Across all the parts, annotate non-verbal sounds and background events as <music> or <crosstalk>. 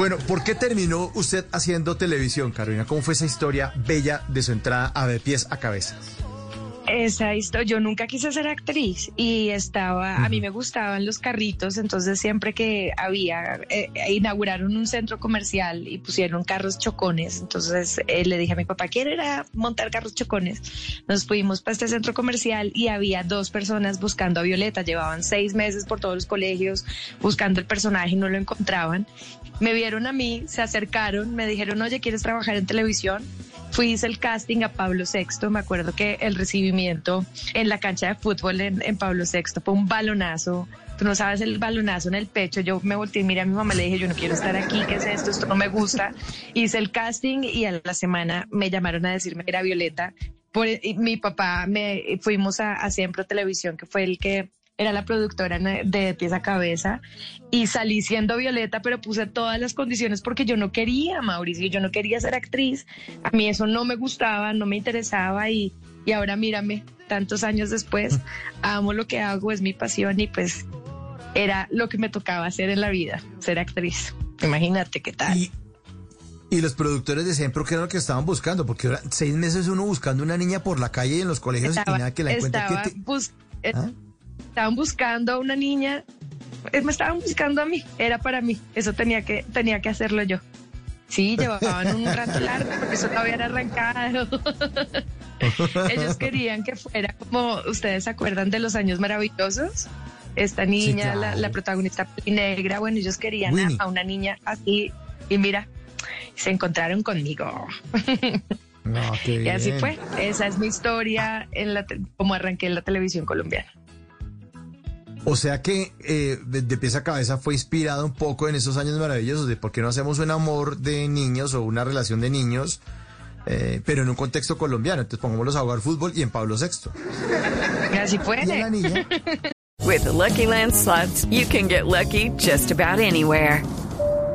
Bueno, ¿por qué terminó usted haciendo televisión, Carolina? ¿Cómo fue esa historia bella de su entrada a de pies a cabeza? Esa historia, yo nunca quise ser actriz y estaba, a mí me gustaban los carritos, entonces siempre que había, eh, inauguraron un centro comercial y pusieron carros chocones, entonces eh, le dije a mi papá, ¿quiere ir a montar carros chocones? Nos fuimos para este centro comercial y había dos personas buscando a Violeta, llevaban seis meses por todos los colegios buscando el personaje y no lo encontraban. Me vieron a mí, se acercaron, me dijeron, oye, ¿quieres trabajar en televisión? Fui, hice el casting a Pablo VI, me acuerdo que el recibimiento en la cancha de fútbol en, Pablo VI fue un balonazo, tú no sabes el balonazo en el pecho, yo me volteé miré a mi mamá, le dije, yo no quiero estar aquí, ¿qué es esto? Esto no me gusta. Hice el casting y a la semana me llamaron a decirme que era Violeta. Por, mi papá, me fuimos a, a Siempre Televisión, que fue el que era la productora de Pies a Cabeza y salí siendo Violeta, pero puse todas las condiciones porque yo no quería, Mauricio, yo no quería ser actriz. A mí eso no me gustaba, no me interesaba y, y ahora mírame, tantos años después, <laughs> amo lo que hago, es mi pasión y pues era lo que me tocaba hacer en la vida, ser actriz. Imagínate qué tal. Y, y los productores de siempre, ¿qué era lo que estaban buscando? Porque ahora seis meses uno buscando una niña por la calle y en los colegios Estaba- y nada que la encuentre. estaba ¿Qué te- bus- eh, ¿Ah? Estaban buscando a una niña, eh, me estaban buscando a mí, era para mí, eso tenía que, tenía que hacerlo yo. Sí, llevaban un rato largo porque eso todavía era arrancado. <laughs> Ellos <laughs> querían que fuera como, ¿ustedes se acuerdan de los años maravillosos? Esta niña, la, claro. la protagonista negra, bueno, ellos querían a, a una niña así y mira, se encontraron conmigo. No, <laughs> Y así bien. fue. Esa es mi historia en la como arranqué en la televisión colombiana. O sea que eh, de, pies a cabeza fue inspirado un poco en esos años maravillosos de por qué no hacemos un amor de niños o una relación de niños, eh, pero en un contexto colombiano. Entonces pongámoslos a jugar fútbol y en Pablo VI. Así fue. Y a la niña, <laughs> With the Lucky Land slots, you can get lucky just about anywhere.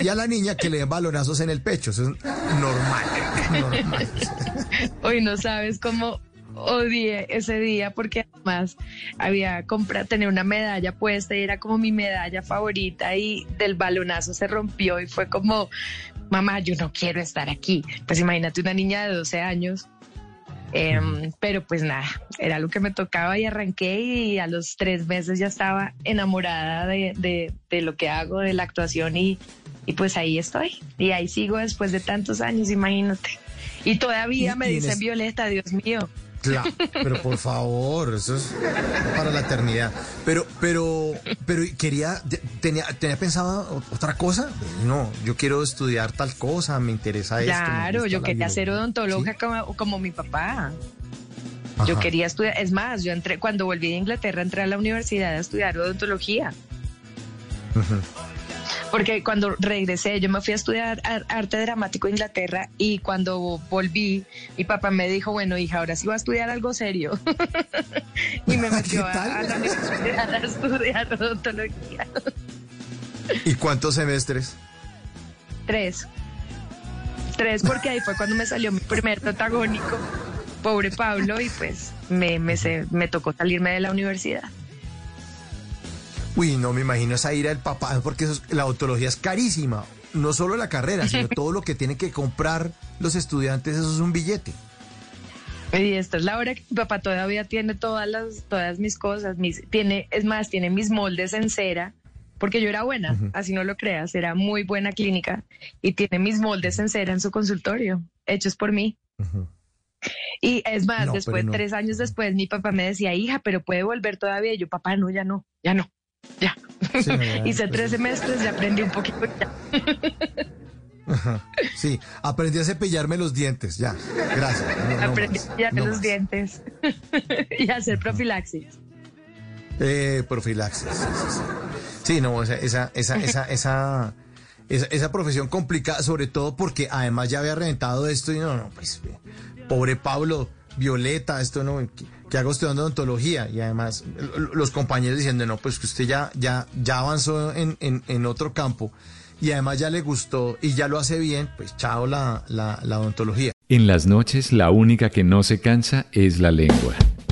Y a la niña que le den balonazos en el pecho. Eso es normal. normal. Hoy no sabes cómo odié ese día porque además había comprado, tener una medalla puesta y era como mi medalla favorita y del balonazo se rompió y fue como, mamá, yo no quiero estar aquí. Pues imagínate una niña de 12 años. Em, pero pues nada, era lo que me tocaba y arranqué y a los tres meses ya estaba enamorada de, de- de lo que hago, de la actuación y, y pues ahí estoy. Y ahí sigo después de tantos años, imagínate. Y todavía Y- me dicen Violeta, Dios mío. Claro, pero por favor, eso es para la eternidad. Pero, pero, pero quería, tenía, tenía pensado otra cosa. No, yo quiero estudiar tal cosa, me interesa esto. me Claro, yo quería ser odontóloga ¿Sí? como, como mi papá. Yo quería estudiar, es más, yo entré, cuando volví de Inglaterra, entré a la universidad a estudiar odontología. Porque cuando regresé, yo me fui a estudiar ar- arte dramático en Inglaterra y cuando volví, mi papá me dijo, bueno, hija, ahora sí va a estudiar algo serio. <laughs> y me <laughs> metió a, la universidad <laughs> a estudiar odontología. ¿Y cuántos semestres? Tres. Tres porque ahí fue cuando me salió mi primer protagónico, pobre Pablo, y pues me, me, se- me tocó salirme de la universidad. Uy, no me imagino esa ira del papá, porque eso es- la odontología es carísima. No solo la carrera, sino <laughs> todo lo que tienen que comprar los estudiantes, eso es un billete. Y esta es la hora que mi papá todavía tiene todas las, todas mis cosas, mis, tiene, es más, tiene mis moldes en cera porque yo era buena, así no lo creas, era muy buena clínica y tiene mis moldes en cera en su consultorio, hechos por mí. Y es más, No, después, no. tres años después, mi papá me decía, hija, pero puede volver todavía. Y yo, papá, no, ya no, ya no, ya. Sí, <laughs> Hice pues, tres semestres y aprendí un poquito. ya. Sí, aprendí a cepillarme los dientes, ya. Gracias. no, no aprendí ya no los más. dientes <laughs> y a hacer profilaxis. Eh, profilaxis. Sí, sí, sí. Sí, no, esa, esa, esa, esa, <laughs> esa, esa, esa profesión complicada, sobre todo porque además ya había reventado esto y no, no, pues, pobre Pablo, Violeta, esto no, que, hago estudiando odontología y además los compañeros diciendo, no, pues que usted ya, ya, ya avanzó en, en, en otro campo y además ya le gustó y ya lo hace bien, pues chao la, la, la odontología. En las noches la única que no se cansa es la lengua.